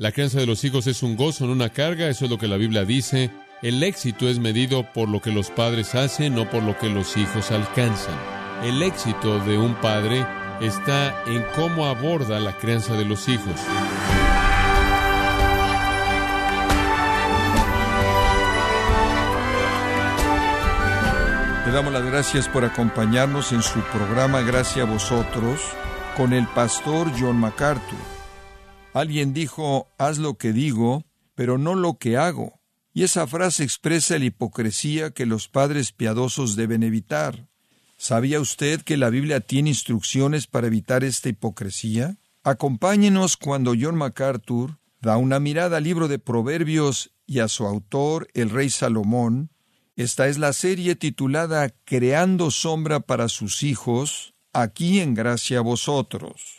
La crianza de los hijos es un gozo, no una carga, eso es lo que la Biblia dice. El éxito es medido por lo que los padres hacen, no por lo que los hijos alcanzan. El éxito de un padre está en cómo aborda la crianza de los hijos. Le damos las gracias por acompañarnos en su programa Gracias a vosotros con el pastor John MacArthur. Alguien dijo, haz lo que digo, pero no lo que hago. Y esa frase expresa la hipocresía que los padres piadosos deben evitar. ¿Sabía usted que la Biblia tiene instrucciones para evitar esta hipocresía? Acompáñenos cuando John MacArthur da una mirada al libro de Proverbios y a su autor, el rey Salomón, esta es la serie titulada Creando sombra para sus hijos, aquí en gracia a vosotros.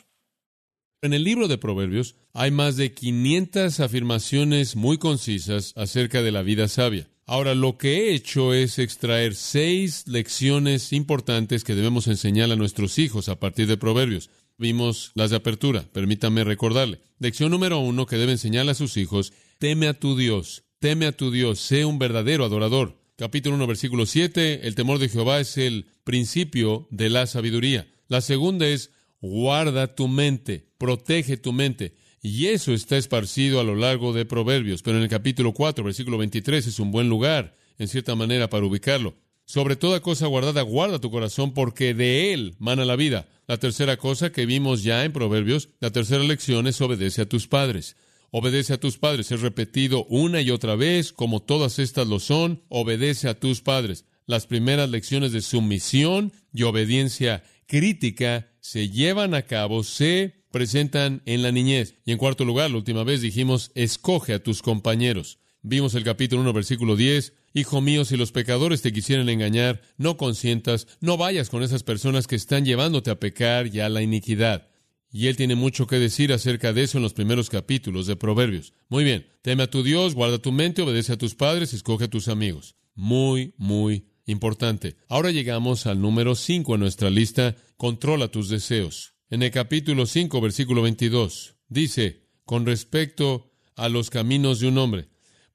En el libro de Proverbios hay más de 500 afirmaciones muy concisas acerca de la vida sabia. Ahora, lo que he hecho es extraer seis lecciones importantes que debemos enseñar a nuestros hijos a partir de Proverbios. Vimos las de apertura, permítame recordarle. Lección número uno que debe enseñar a sus hijos, teme a tu Dios, teme a tu Dios, sé un verdadero adorador capítulo 1, versículo 7, el temor de Jehová es el principio de la sabiduría. La segunda es, guarda tu mente, protege tu mente. Y eso está esparcido a lo largo de Proverbios, pero en el capítulo 4, versículo 23 es un buen lugar, en cierta manera, para ubicarlo. Sobre toda cosa guardada, guarda tu corazón, porque de él mana la vida. La tercera cosa que vimos ya en Proverbios, la tercera lección es obedece a tus padres. Obedece a tus padres. Es repetido una y otra vez, como todas estas lo son. Obedece a tus padres. Las primeras lecciones de sumisión y obediencia crítica se llevan a cabo, se presentan en la niñez. Y en cuarto lugar, la última vez dijimos, escoge a tus compañeros. Vimos el capítulo 1, versículo 10. Hijo mío, si los pecadores te quisieran engañar, no consientas, no vayas con esas personas que están llevándote a pecar y a la iniquidad. Y él tiene mucho que decir acerca de eso en los primeros capítulos de Proverbios. Muy bien, teme a tu Dios, guarda tu mente, obedece a tus padres, escoge a tus amigos. Muy, muy importante. Ahora llegamos al número 5 en nuestra lista, controla tus deseos. En el capítulo 5, versículo 22, dice, con respecto a los caminos de un hombre,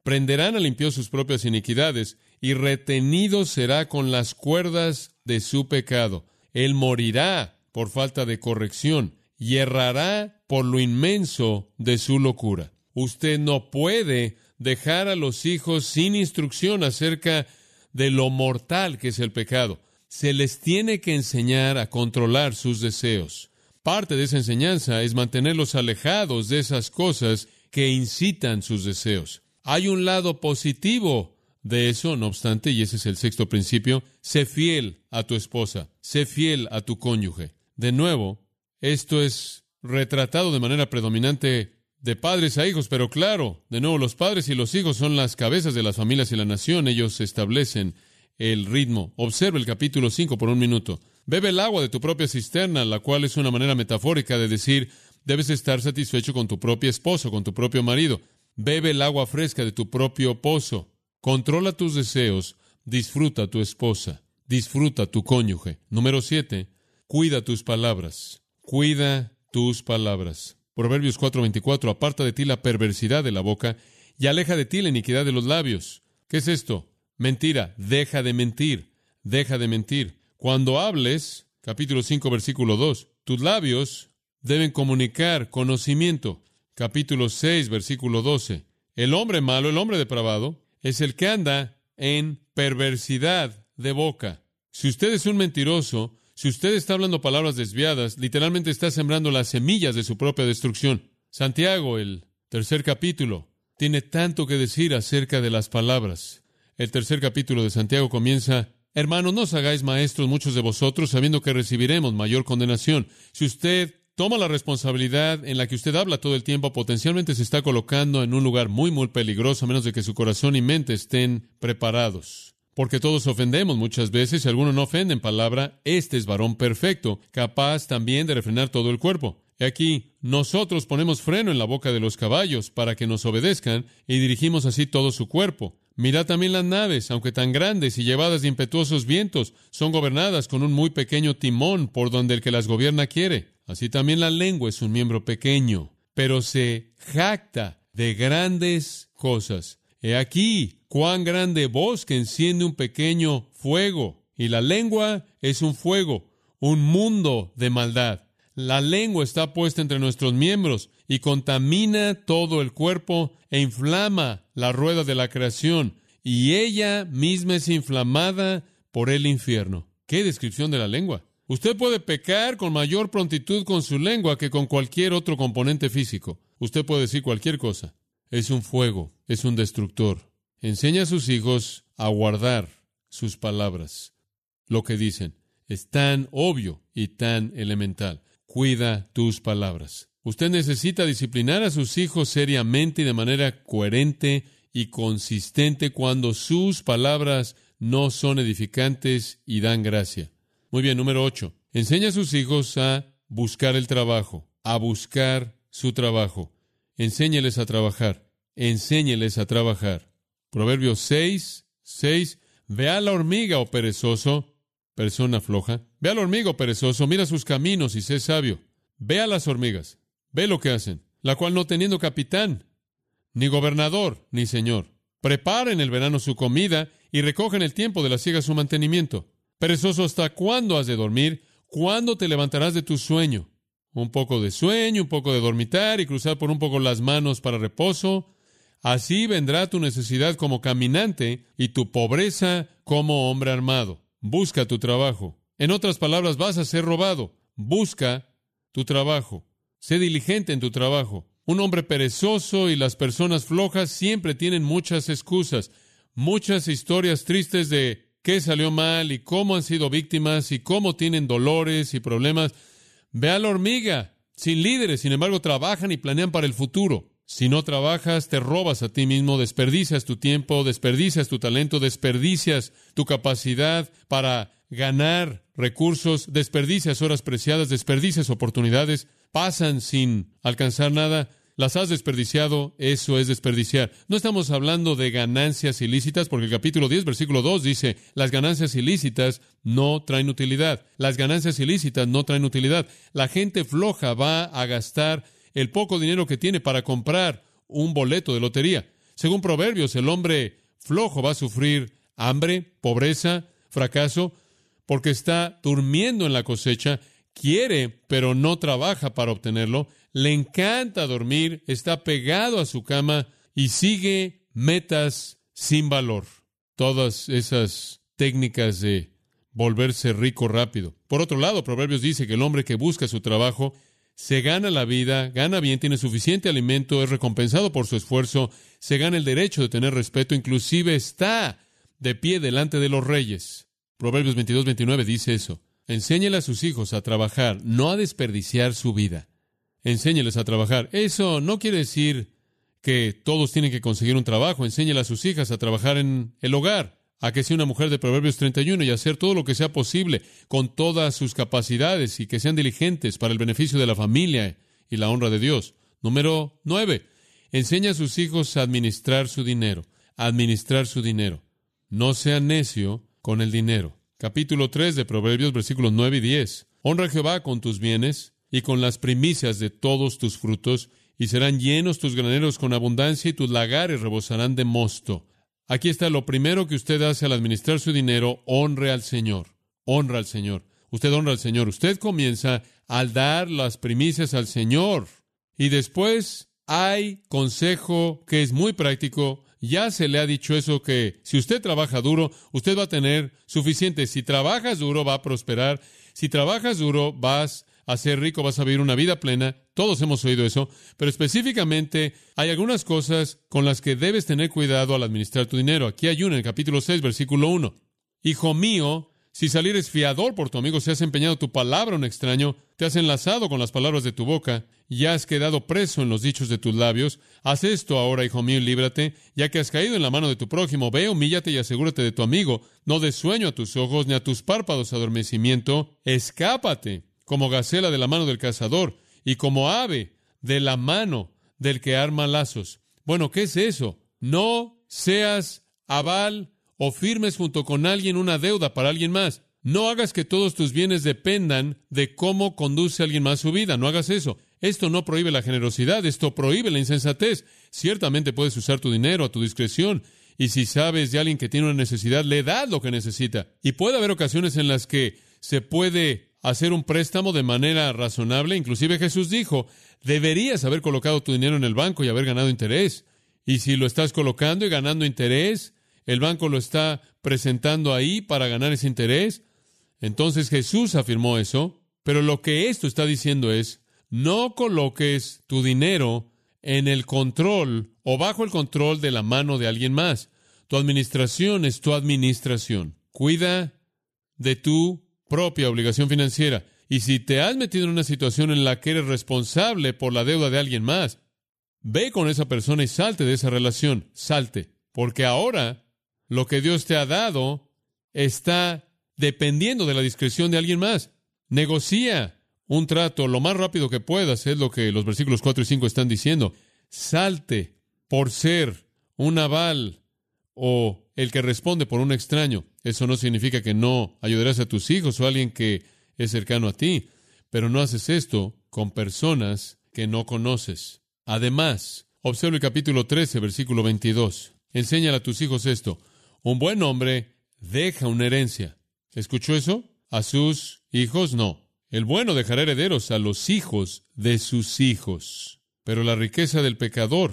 prenderán al impío sus propias iniquidades, y retenido será con las cuerdas de su pecado. Él morirá por falta de corrección y errará por lo inmenso de su locura. Usted no puede dejar a los hijos sin instrucción acerca de lo mortal que es el pecado. Se les tiene que enseñar a controlar sus deseos. Parte de esa enseñanza es mantenerlos alejados de esas cosas que incitan sus deseos. Hay un lado positivo de eso, no obstante, y ese es el sexto principio, sé fiel a tu esposa, sé fiel a tu cónyuge. De nuevo, esto es retratado de manera predominante de padres a hijos, pero claro, de nuevo, los padres y los hijos son las cabezas de las familias y la nación, ellos establecen el ritmo. Observa el capítulo 5 por un minuto. Bebe el agua de tu propia cisterna, la cual es una manera metafórica de decir, debes estar satisfecho con tu propio esposo, con tu propio marido. Bebe el agua fresca de tu propio pozo. Controla tus deseos, disfruta tu esposa, disfruta tu cónyuge. Número 7. Cuida tus palabras cuida tus palabras. Proverbios 4:24, aparta de ti la perversidad de la boca y aleja de ti la iniquidad de los labios. ¿Qué es esto? Mentira, deja de mentir, deja de mentir. Cuando hables, capítulo 5, versículo 2, tus labios deben comunicar conocimiento. Capítulo 6, versículo 12. El hombre malo, el hombre depravado, es el que anda en perversidad de boca. Si usted es un mentiroso, si usted está hablando palabras desviadas, literalmente está sembrando las semillas de su propia destrucción. Santiago, el tercer capítulo, tiene tanto que decir acerca de las palabras. El tercer capítulo de Santiago comienza, Hermanos, no os hagáis maestros muchos de vosotros, sabiendo que recibiremos mayor condenación. Si usted toma la responsabilidad en la que usted habla todo el tiempo, potencialmente se está colocando en un lugar muy, muy peligroso, a menos de que su corazón y mente estén preparados porque todos ofendemos muchas veces, si alguno no ofende en palabra, este es varón perfecto, capaz también de refrenar todo el cuerpo. Y aquí, nosotros ponemos freno en la boca de los caballos para que nos obedezcan y dirigimos así todo su cuerpo. Mirad también las naves, aunque tan grandes y llevadas de impetuosos vientos, son gobernadas con un muy pequeño timón por donde el que las gobierna quiere. Así también la lengua es un miembro pequeño, pero se jacta de grandes cosas. He aquí cuán grande voz que enciende un pequeño fuego, y la lengua es un fuego, un mundo de maldad. La lengua está puesta entre nuestros miembros y contamina todo el cuerpo e inflama la rueda de la creación, y ella misma es inflamada por el infierno. ¿Qué descripción de la lengua? Usted puede pecar con mayor prontitud con su lengua que con cualquier otro componente físico. Usted puede decir cualquier cosa. Es un fuego, es un destructor. Enseña a sus hijos a guardar sus palabras. Lo que dicen es tan obvio y tan elemental. Cuida tus palabras. Usted necesita disciplinar a sus hijos seriamente y de manera coherente y consistente cuando sus palabras no son edificantes y dan gracia. Muy bien, número ocho. Enseña a sus hijos a buscar el trabajo, a buscar su trabajo. Enséñeles a trabajar. Enséñeles a trabajar. Proverbios 6, 6. Ve a la hormiga, oh perezoso, persona floja. Ve a la hormiga, oh perezoso, mira sus caminos y sé sabio. Ve a las hormigas. Ve lo que hacen. La cual no teniendo capitán, ni gobernador, ni señor. Prepara en el verano su comida y recogen el tiempo de la siega su mantenimiento. Perezoso, ¿hasta cuándo has de dormir? ¿Cuándo te levantarás de tu sueño? Un poco de sueño, un poco de dormitar y cruzar por un poco las manos para reposo. Así vendrá tu necesidad como caminante y tu pobreza como hombre armado. Busca tu trabajo. En otras palabras, vas a ser robado. Busca tu trabajo. Sé diligente en tu trabajo. Un hombre perezoso y las personas flojas siempre tienen muchas excusas, muchas historias tristes de qué salió mal y cómo han sido víctimas y cómo tienen dolores y problemas. Ve a la hormiga, sin líderes, sin embargo, trabajan y planean para el futuro. Si no trabajas, te robas a ti mismo, desperdicias tu tiempo, desperdicias tu talento, desperdicias tu capacidad para ganar recursos, desperdicias horas preciadas, desperdicias oportunidades pasan sin alcanzar nada, las has desperdiciado, eso es desperdiciar. No estamos hablando de ganancias ilícitas, porque el capítulo 10, versículo 2 dice, las ganancias ilícitas no traen utilidad. Las ganancias ilícitas no traen utilidad. La gente floja va a gastar el poco dinero que tiene para comprar un boleto de lotería. Según Proverbios, el hombre flojo va a sufrir hambre, pobreza, fracaso, porque está durmiendo en la cosecha quiere, pero no trabaja para obtenerlo, le encanta dormir, está pegado a su cama y sigue metas sin valor. Todas esas técnicas de volverse rico rápido. Por otro lado, Proverbios dice que el hombre que busca su trabajo se gana la vida, gana bien, tiene suficiente alimento, es recompensado por su esfuerzo, se gana el derecho de tener respeto, inclusive está de pie delante de los reyes. Proverbios 22, 29 dice eso. Enséñele a sus hijos a trabajar, no a desperdiciar su vida. Enséñeles a trabajar. Eso no quiere decir que todos tienen que conseguir un trabajo. Enséñele a sus hijas a trabajar en el hogar, a que sea una mujer de Proverbios 31 y hacer todo lo que sea posible con todas sus capacidades y que sean diligentes para el beneficio de la familia y la honra de Dios. Número 9. Enseña a sus hijos a administrar su dinero, administrar su dinero. No sea necio con el dinero capítulo 3 de Proverbios, versículos 9 y 10. Honra a Jehová con tus bienes y con las primicias de todos tus frutos, y serán llenos tus graneros con abundancia y tus lagares rebosarán de mosto. Aquí está lo primero que usted hace al administrar su dinero, honre al Señor. Honra al Señor. Usted honra al Señor. Usted comienza al dar las primicias al Señor. Y después hay consejo que es muy práctico ya se le ha dicho eso que si usted trabaja duro, usted va a tener suficiente. Si trabajas duro, va a prosperar. Si trabajas duro, vas a ser rico, vas a vivir una vida plena. Todos hemos oído eso. Pero específicamente hay algunas cosas con las que debes tener cuidado al administrar tu dinero. Aquí hay una en el capítulo 6, versículo 1. Hijo mío, si salieres fiador por tu amigo, si has empeñado tu palabra a un extraño, te has enlazado con las palabras de tu boca, y has quedado preso en los dichos de tus labios, haz esto ahora, hijo mío, y líbrate, ya que has caído en la mano de tu prójimo, ve, humíllate y asegúrate de tu amigo, no des sueño a tus ojos, ni a tus párpados adormecimiento, escápate, como gacela de la mano del cazador, y como ave de la mano del que arma lazos. Bueno, ¿qué es eso? No seas aval o firmes junto con alguien una deuda para alguien más. No hagas que todos tus bienes dependan de cómo conduce alguien más su vida. No hagas eso. Esto no prohíbe la generosidad, esto prohíbe la insensatez. Ciertamente puedes usar tu dinero a tu discreción, y si sabes de alguien que tiene una necesidad, le das lo que necesita. Y puede haber ocasiones en las que se puede hacer un préstamo de manera razonable. Inclusive Jesús dijo, deberías haber colocado tu dinero en el banco y haber ganado interés. Y si lo estás colocando y ganando interés, el banco lo está presentando ahí para ganar ese interés. Entonces Jesús afirmó eso. Pero lo que esto está diciendo es, no coloques tu dinero en el control o bajo el control de la mano de alguien más. Tu administración es tu administración. Cuida de tu propia obligación financiera. Y si te has metido en una situación en la que eres responsable por la deuda de alguien más, ve con esa persona y salte de esa relación. Salte. Porque ahora lo que Dios te ha dado está dependiendo de la discreción de alguien más. Negocia un trato lo más rápido que puedas, es lo que los versículos 4 y 5 están diciendo. Salte por ser un aval o el que responde por un extraño. Eso no significa que no ayudarás a tus hijos o a alguien que es cercano a ti, pero no haces esto con personas que no conoces. Además, observa el capítulo 13, versículo 22. Enséñale a tus hijos esto. Un buen hombre deja una herencia. ¿Escuchó eso? A sus hijos no. El bueno dejará herederos a los hijos de sus hijos. Pero la riqueza del pecador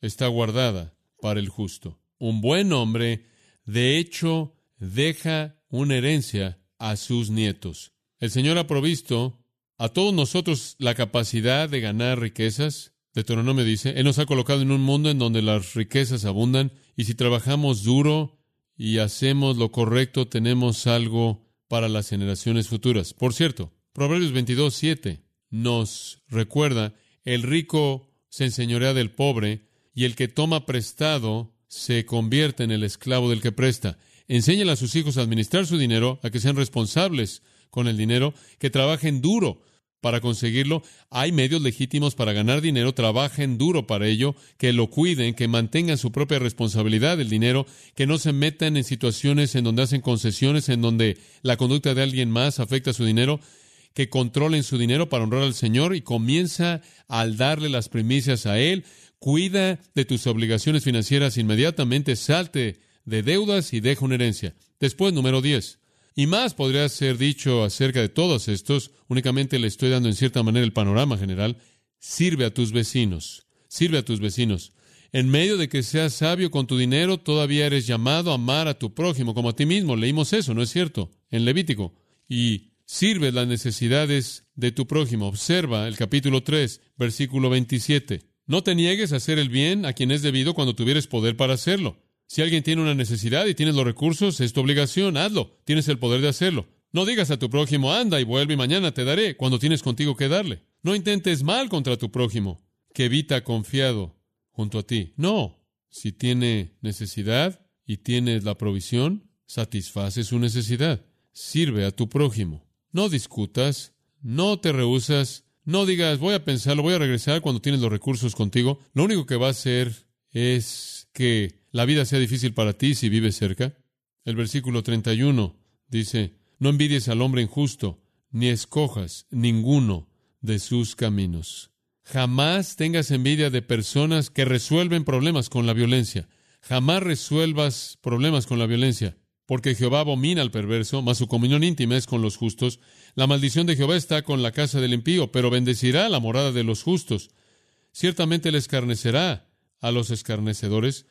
está guardada para el justo. Un buen hombre, de hecho, deja una herencia a sus nietos. El Señor ha provisto a todos nosotros la capacidad de ganar riquezas. Deuteronomio dice, Él nos ha colocado en un mundo en donde las riquezas abundan y si trabajamos duro y hacemos lo correcto, tenemos algo para las generaciones futuras. Por cierto, Proverbios 22, 7 nos recuerda, el rico se enseñorea del pobre y el que toma prestado se convierte en el esclavo del que presta. Enséñale a sus hijos a administrar su dinero, a que sean responsables con el dinero, que trabajen duro para conseguirlo. Hay medios legítimos para ganar dinero, trabajen duro para ello, que lo cuiden, que mantengan su propia responsabilidad del dinero, que no se metan en situaciones en donde hacen concesiones, en donde la conducta de alguien más afecta su dinero, que controlen su dinero para honrar al Señor y comienza al darle las primicias a Él. Cuida de tus obligaciones financieras inmediatamente, salte de deudas y deja una herencia. Después, número 10. Y más podría ser dicho acerca de todos estos, únicamente le estoy dando en cierta manera el panorama general. Sirve a tus vecinos, sirve a tus vecinos. En medio de que seas sabio con tu dinero, todavía eres llamado a amar a tu prójimo como a ti mismo. Leímos eso, ¿no es cierto? En Levítico. Y sirve las necesidades de tu prójimo. Observa el capítulo 3, versículo 27. No te niegues a hacer el bien a quien es debido cuando tuvieres poder para hacerlo. Si alguien tiene una necesidad y tienes los recursos, es tu obligación, hazlo. Tienes el poder de hacerlo. No digas a tu prójimo, anda y vuelve y mañana te daré, cuando tienes contigo que darle. No intentes mal contra tu prójimo, que evita confiado junto a ti. No. Si tiene necesidad y tienes la provisión, satisface su necesidad. Sirve a tu prójimo. No discutas, no te rehusas, no digas, voy a pensarlo, voy a regresar cuando tienes los recursos contigo. Lo único que va a hacer que la vida sea difícil para ti si vives cerca? El versículo 31 dice, no envidies al hombre injusto, ni escojas ninguno de sus caminos. Jamás tengas envidia de personas que resuelven problemas con la violencia. Jamás resuelvas problemas con la violencia, porque Jehová abomina al perverso, mas su comunión íntima es con los justos. La maldición de Jehová está con la casa del impío, pero bendecirá la morada de los justos. Ciertamente le escarnecerá a los escarnecedores,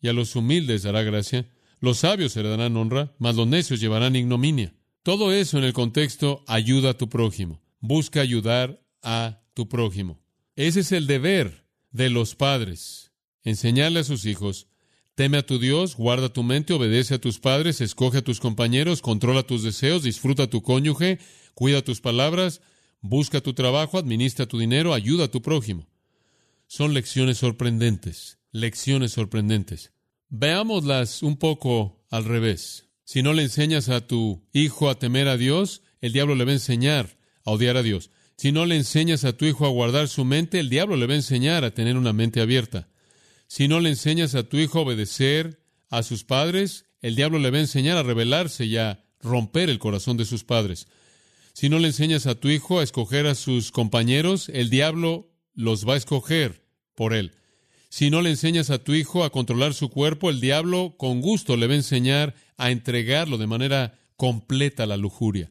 y a los humildes dará gracia. Los sabios heredarán honra, mas los necios llevarán ignominia. Todo eso en el contexto ayuda a tu prójimo. Busca ayudar a tu prójimo. Ese es el deber de los padres. Enseñarle a sus hijos, teme a tu Dios, guarda tu mente, obedece a tus padres, escoge a tus compañeros, controla tus deseos, disfruta a tu cónyuge, cuida tus palabras, busca tu trabajo, administra tu dinero, ayuda a tu prójimo. Son lecciones sorprendentes lecciones sorprendentes. Veámoslas un poco al revés. Si no le enseñas a tu hijo a temer a Dios, el diablo le va a enseñar a odiar a Dios. Si no le enseñas a tu hijo a guardar su mente, el diablo le va a enseñar a tener una mente abierta. Si no le enseñas a tu hijo a obedecer a sus padres, el diablo le va a enseñar a rebelarse y a romper el corazón de sus padres. Si no le enseñas a tu hijo a escoger a sus compañeros, el diablo los va a escoger por él. Si no le enseñas a tu hijo a controlar su cuerpo, el diablo con gusto le va a enseñar a entregarlo de manera completa a la lujuria.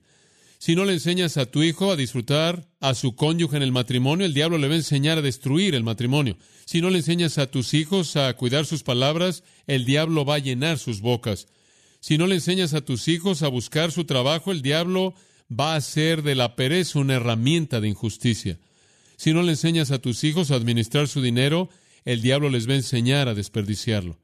Si no le enseñas a tu hijo a disfrutar a su cónyuge en el matrimonio, el diablo le va a enseñar a destruir el matrimonio. Si no le enseñas a tus hijos a cuidar sus palabras, el diablo va a llenar sus bocas. Si no le enseñas a tus hijos a buscar su trabajo, el diablo va a hacer de la pereza una herramienta de injusticia. Si no le enseñas a tus hijos a administrar su dinero, el diablo les va a enseñar a desperdiciarlo.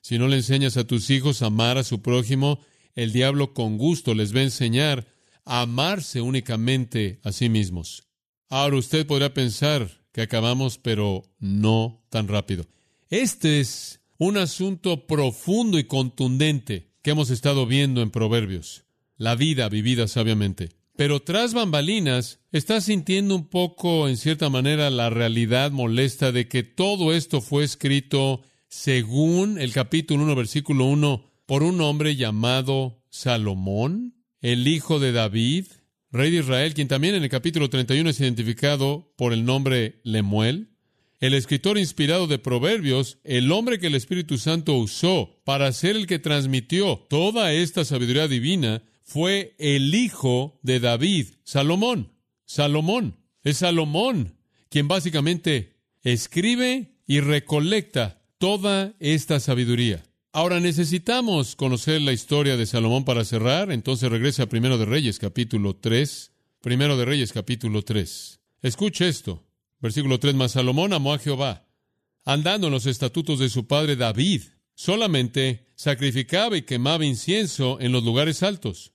Si no le enseñas a tus hijos a amar a su prójimo, el diablo con gusto les va a enseñar a amarse únicamente a sí mismos. Ahora usted podrá pensar que acabamos, pero no tan rápido. Este es un asunto profundo y contundente que hemos estado viendo en Proverbios, la vida vivida sabiamente. Pero tras bambalinas, está sintiendo un poco, en cierta manera, la realidad molesta de que todo esto fue escrito según el capítulo 1, versículo 1, por un hombre llamado Salomón, el hijo de David, rey de Israel, quien también en el capítulo 31 es identificado por el nombre Lemuel. El escritor inspirado de Proverbios, el hombre que el Espíritu Santo usó para ser el que transmitió toda esta sabiduría divina, fue el hijo de David, Salomón. Salomón. Es Salomón quien básicamente escribe y recolecta toda esta sabiduría. Ahora necesitamos conocer la historia de Salomón para cerrar, entonces regresa a Primero de Reyes capítulo 3. Primero de Reyes capítulo 3. Escuche esto. Versículo 3 más Salomón amó a Jehová, andando en los estatutos de su padre David. Solamente sacrificaba y quemaba incienso en los lugares altos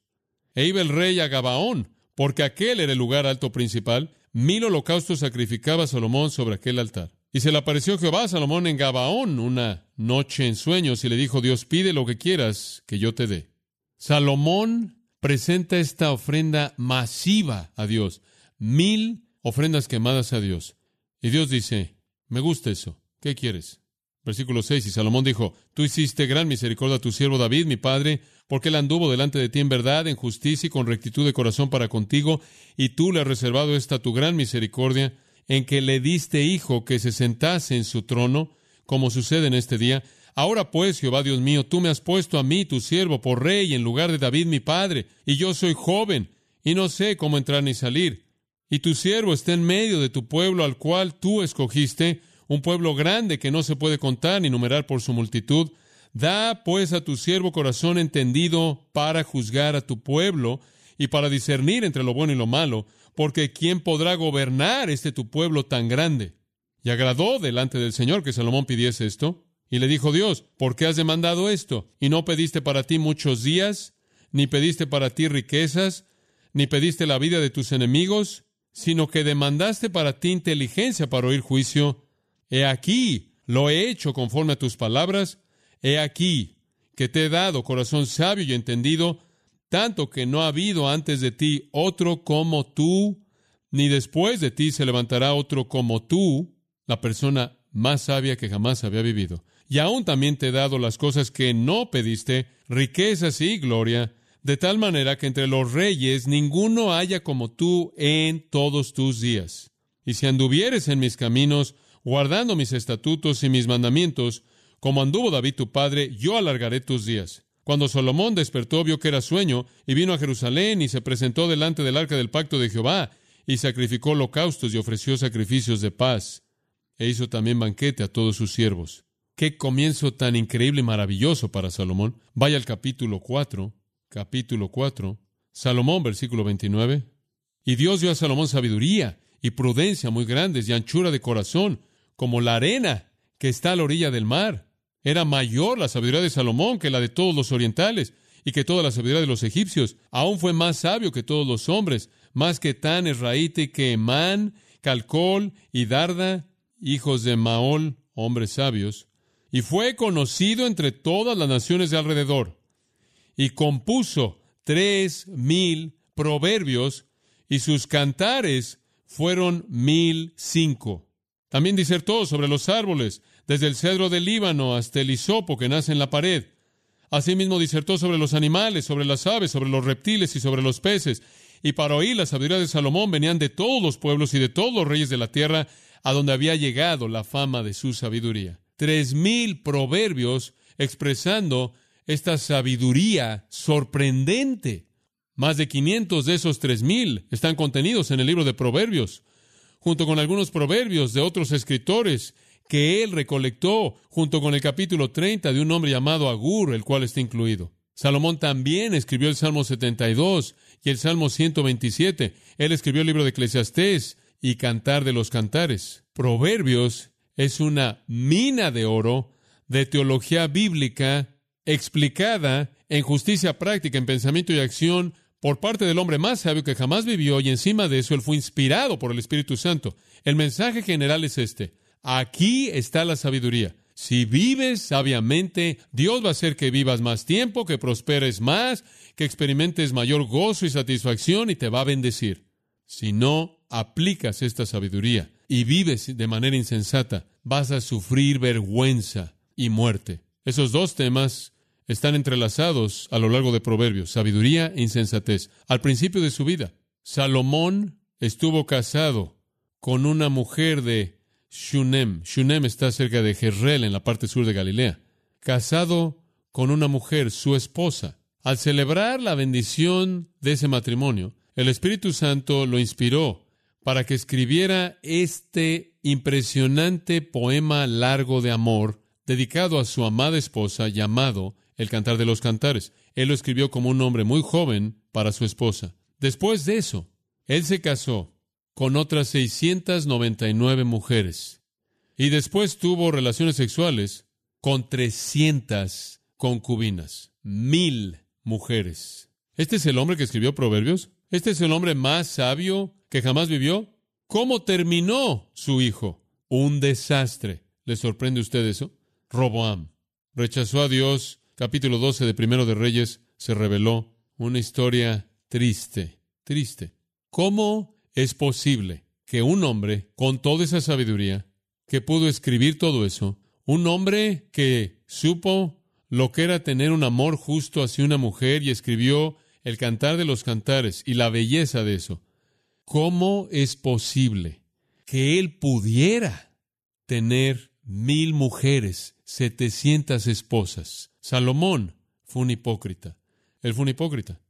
e iba el rey a Gabaón, porque aquel era el lugar alto principal. Mil holocaustos sacrificaba Salomón sobre aquel altar. Y se le apareció Jehová a Salomón en Gabaón una noche en sueños y le dijo, Dios pide lo que quieras que yo te dé. Salomón presenta esta ofrenda masiva a Dios, mil ofrendas quemadas a Dios. Y Dios dice, me gusta eso, ¿qué quieres? Versículo 6, y Salomón dijo, Tú hiciste gran misericordia a tu siervo David, mi padre, porque él anduvo delante de ti en verdad, en justicia y con rectitud de corazón para contigo, y tú le has reservado esta tu gran misericordia, en que le diste hijo que se sentase en su trono, como sucede en este día. Ahora pues, Jehová Dios mío, tú me has puesto a mí, tu siervo, por rey en lugar de David mi padre, y yo soy joven, y no sé cómo entrar ni salir. Y tu siervo está en medio de tu pueblo al cual tú escogiste, un pueblo grande que no se puede contar ni numerar por su multitud, Da pues a tu siervo corazón entendido para juzgar a tu pueblo y para discernir entre lo bueno y lo malo, porque ¿quién podrá gobernar este tu pueblo tan grande? Y agradó delante del Señor que Salomón pidiese esto. Y le dijo Dios, ¿por qué has demandado esto? ¿Y no pediste para ti muchos días? ¿Ni pediste para ti riquezas? ¿Ni pediste la vida de tus enemigos? Sino que demandaste para ti inteligencia para oír juicio. He aquí, lo he hecho conforme a tus palabras, He aquí que te he dado corazón sabio y entendido, tanto que no ha habido antes de ti otro como tú, ni después de ti se levantará otro como tú, la persona más sabia que jamás había vivido. Y aún también te he dado las cosas que no pediste, riquezas y gloria, de tal manera que entre los reyes ninguno haya como tú en todos tus días. Y si anduvieres en mis caminos, guardando mis estatutos y mis mandamientos, como anduvo David tu padre, yo alargaré tus días. Cuando Salomón despertó, vio que era sueño, y vino a Jerusalén y se presentó delante del arca del pacto de Jehová, y sacrificó holocaustos y ofreció sacrificios de paz, e hizo también banquete a todos sus siervos. Qué comienzo tan increíble y maravilloso para Salomón. Vaya al capítulo 4, capítulo 4, Salomón, versículo 29. Y Dios dio a Salomón sabiduría y prudencia muy grandes y anchura de corazón, como la arena que está a la orilla del mar. Era mayor la sabiduría de Salomón que la de todos los orientales y que toda la sabiduría de los egipcios. Aún fue más sabio que todos los hombres, más que Tan, Esraíte, que Emán, Calcol y Darda, hijos de Maol, hombres sabios. Y fue conocido entre todas las naciones de alrededor. Y compuso tres mil proverbios y sus cantares fueron mil cinco. También disertó sobre los árboles desde el cedro del Líbano hasta el hisopo que nace en la pared. Asimismo disertó sobre los animales, sobre las aves, sobre los reptiles y sobre los peces, Y para oír la sabiduría de Salomón venían de todos los pueblos y de todos los reyes de la tierra, a donde había llegado la fama de su sabiduría. Tres mil proverbios expresando esta sabiduría sorprendente. Más de 500 de esos tres mil están contenidos en el libro de Proverbios, junto con algunos proverbios de otros escritores que él recolectó, junto con el capítulo 30 de un hombre llamado Agur, el cual está incluido. Salomón también escribió el Salmo 72 y el Salmo 127. Él escribió el libro de Eclesiastés y Cantar de los Cantares. Proverbios es una mina de oro de teología bíblica explicada en justicia práctica, en pensamiento y acción por parte del hombre más sabio que jamás vivió y encima de eso él fue inspirado por el Espíritu Santo. El mensaje general es este. Aquí está la sabiduría. Si vives sabiamente, Dios va a hacer que vivas más tiempo, que prosperes más, que experimentes mayor gozo y satisfacción y te va a bendecir. Si no aplicas esta sabiduría y vives de manera insensata, vas a sufrir vergüenza y muerte. Esos dos temas están entrelazados a lo largo de Proverbios, sabiduría e insensatez. Al principio de su vida, Salomón estuvo casado con una mujer de Shunem. Shunem está cerca de Jezreel, en la parte sur de Galilea. Casado con una mujer, su esposa. Al celebrar la bendición de ese matrimonio, el Espíritu Santo lo inspiró para que escribiera este impresionante poema largo de amor dedicado a su amada esposa llamado El Cantar de los Cantares. Él lo escribió como un hombre muy joven para su esposa. Después de eso, él se casó con otras 699 mujeres y después tuvo relaciones sexuales con 300 concubinas, mil mujeres. ¿Este es el hombre que escribió Proverbios? ¿Este es el hombre más sabio que jamás vivió? ¿Cómo terminó su hijo? Un desastre. ¿Le sorprende a usted eso? Roboam rechazó a Dios. Capítulo 12 de Primero de Reyes se reveló una historia triste, triste. ¿Cómo es posible que un hombre con toda esa sabiduría, que pudo escribir todo eso, un hombre que supo lo que era tener un amor justo hacia una mujer y escribió el cantar de los cantares y la belleza de eso, ¿cómo es posible que él pudiera tener mil mujeres, setecientas esposas. Salomón fue un hipócrita. Él fue un hipócrita.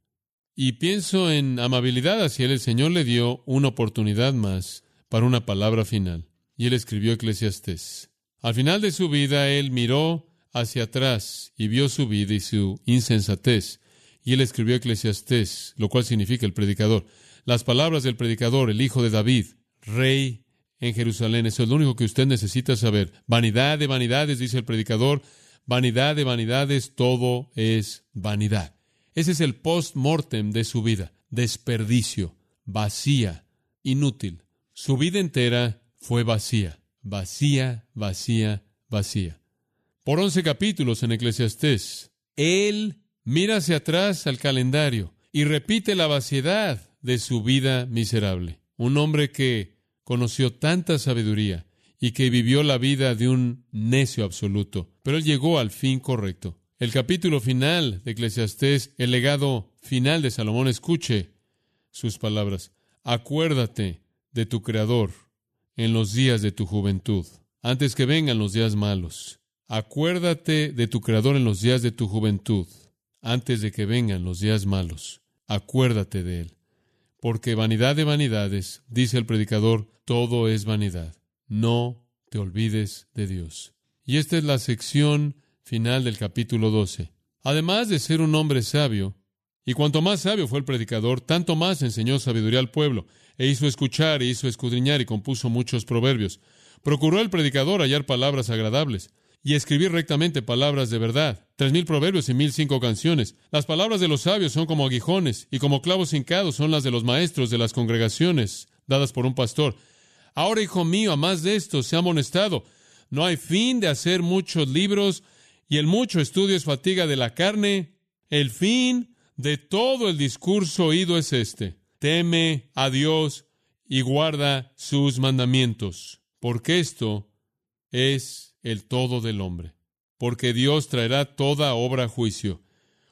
Y pienso en amabilidad hacia él. El Señor le dio una oportunidad más para una palabra final. Y él escribió Eclesiastés. Al final de su vida, él miró hacia atrás y vio su vida y su insensatez. Y él escribió Eclesiastés, lo cual significa el predicador. Las palabras del predicador, el hijo de David, rey en Jerusalén. Eso es lo único que usted necesita saber. Vanidad de vanidades, dice el predicador. Vanidad de vanidades, todo es vanidad. Ese es el post-mortem de su vida. Desperdicio, vacía, inútil. Su vida entera fue vacía, vacía, vacía, vacía. Por once capítulos en Eclesiastés, él mira hacia atrás al calendario y repite la vaciedad de su vida miserable. Un hombre que conoció tanta sabiduría y que vivió la vida de un necio absoluto, pero él llegó al fin correcto. El capítulo final de Eclesiastés, el legado final de Salomón, escuche sus palabras. Acuérdate de tu Creador en los días de tu juventud, antes que vengan los días malos. Acuérdate de tu Creador en los días de tu juventud, antes de que vengan los días malos. Acuérdate de Él. Porque vanidad de vanidades, dice el predicador, todo es vanidad. No te olvides de Dios. Y esta es la sección final del capítulo 12. Además de ser un hombre sabio, y cuanto más sabio fue el predicador, tanto más enseñó sabiduría al pueblo, e hizo escuchar, e hizo escudriñar, y compuso muchos proverbios. Procuró el predicador hallar palabras agradables, y escribir rectamente palabras de verdad. Tres mil proverbios y mil cinco canciones. Las palabras de los sabios son como aguijones, y como clavos hincados son las de los maestros de las congregaciones, dadas por un pastor. Ahora, hijo mío, a más de esto, se ha amonestado. No hay fin de hacer muchos libros, y el mucho estudio es fatiga de la carne. El fin de todo el discurso oído es este. Teme a Dios y guarda sus mandamientos, porque esto es el todo del hombre. Porque Dios traerá toda obra a juicio,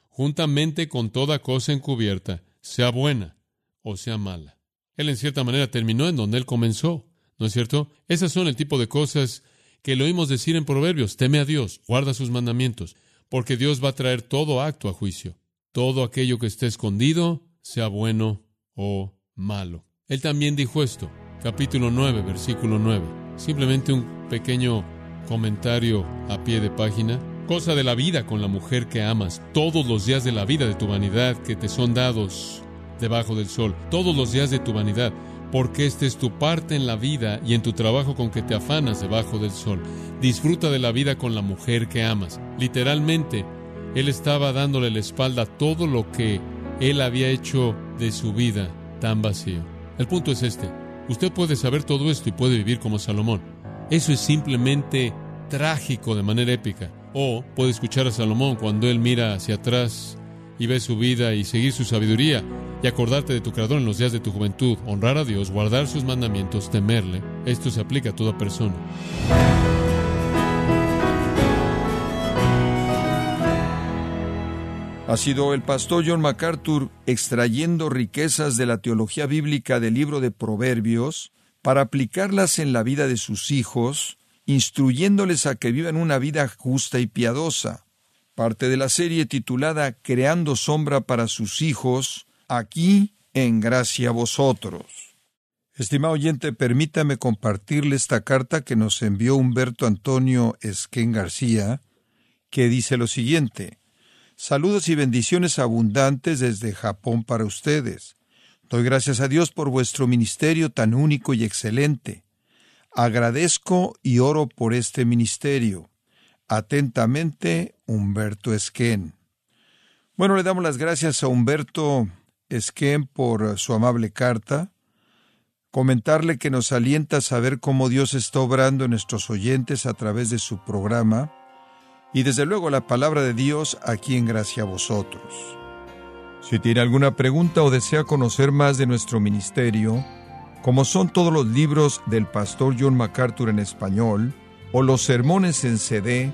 juntamente con toda cosa encubierta, sea buena o sea mala. Él en cierta manera terminó en donde él comenzó, ¿no es cierto? Esas son el tipo de cosas que le oímos decir en Proverbios, teme a Dios, guarda sus mandamientos, porque Dios va a traer todo acto a juicio, todo aquello que esté escondido, sea bueno o malo. Él también dijo esto, capítulo 9, versículo 9. Simplemente un pequeño comentario a pie de página. Cosa de la vida con la mujer que amas, todos los días de la vida de tu vanidad que te son dados debajo del sol, todos los días de tu vanidad, porque esta es tu parte en la vida y en tu trabajo con que te afanas debajo del sol. Disfruta de la vida con la mujer que amas. Literalmente, él estaba dándole la espalda a todo lo que él había hecho de su vida tan vacío. El punto es este. Usted puede saber todo esto y puede vivir como Salomón. Eso es simplemente trágico de manera épica. O puede escuchar a Salomón cuando él mira hacia atrás y ve su vida y seguir su sabiduría y acordarte de tu Creador en los días de tu juventud, honrar a Dios, guardar sus mandamientos, temerle. Esto se aplica a toda persona. Ha sido el pastor John MacArthur extrayendo riquezas de la teología bíblica del libro de Proverbios para aplicarlas en la vida de sus hijos, instruyéndoles a que vivan una vida justa y piadosa. Parte de la serie titulada Creando sombra para sus hijos, aquí en gracia a vosotros. Estimado oyente, permítame compartirle esta carta que nos envió Humberto Antonio Esquén García, que dice lo siguiente. Saludos y bendiciones abundantes desde Japón para ustedes. Doy gracias a Dios por vuestro ministerio tan único y excelente. Agradezco y oro por este ministerio. Atentamente, Humberto Esquén. Bueno, le damos las gracias a Humberto Esquén por su amable carta. Comentarle que nos alienta a saber cómo Dios está obrando en nuestros oyentes a través de su programa y desde luego la palabra de Dios aquí en Gracia a vosotros. Si tiene alguna pregunta o desea conocer más de nuestro ministerio, como son todos los libros del pastor John MacArthur en español, o los sermones en CD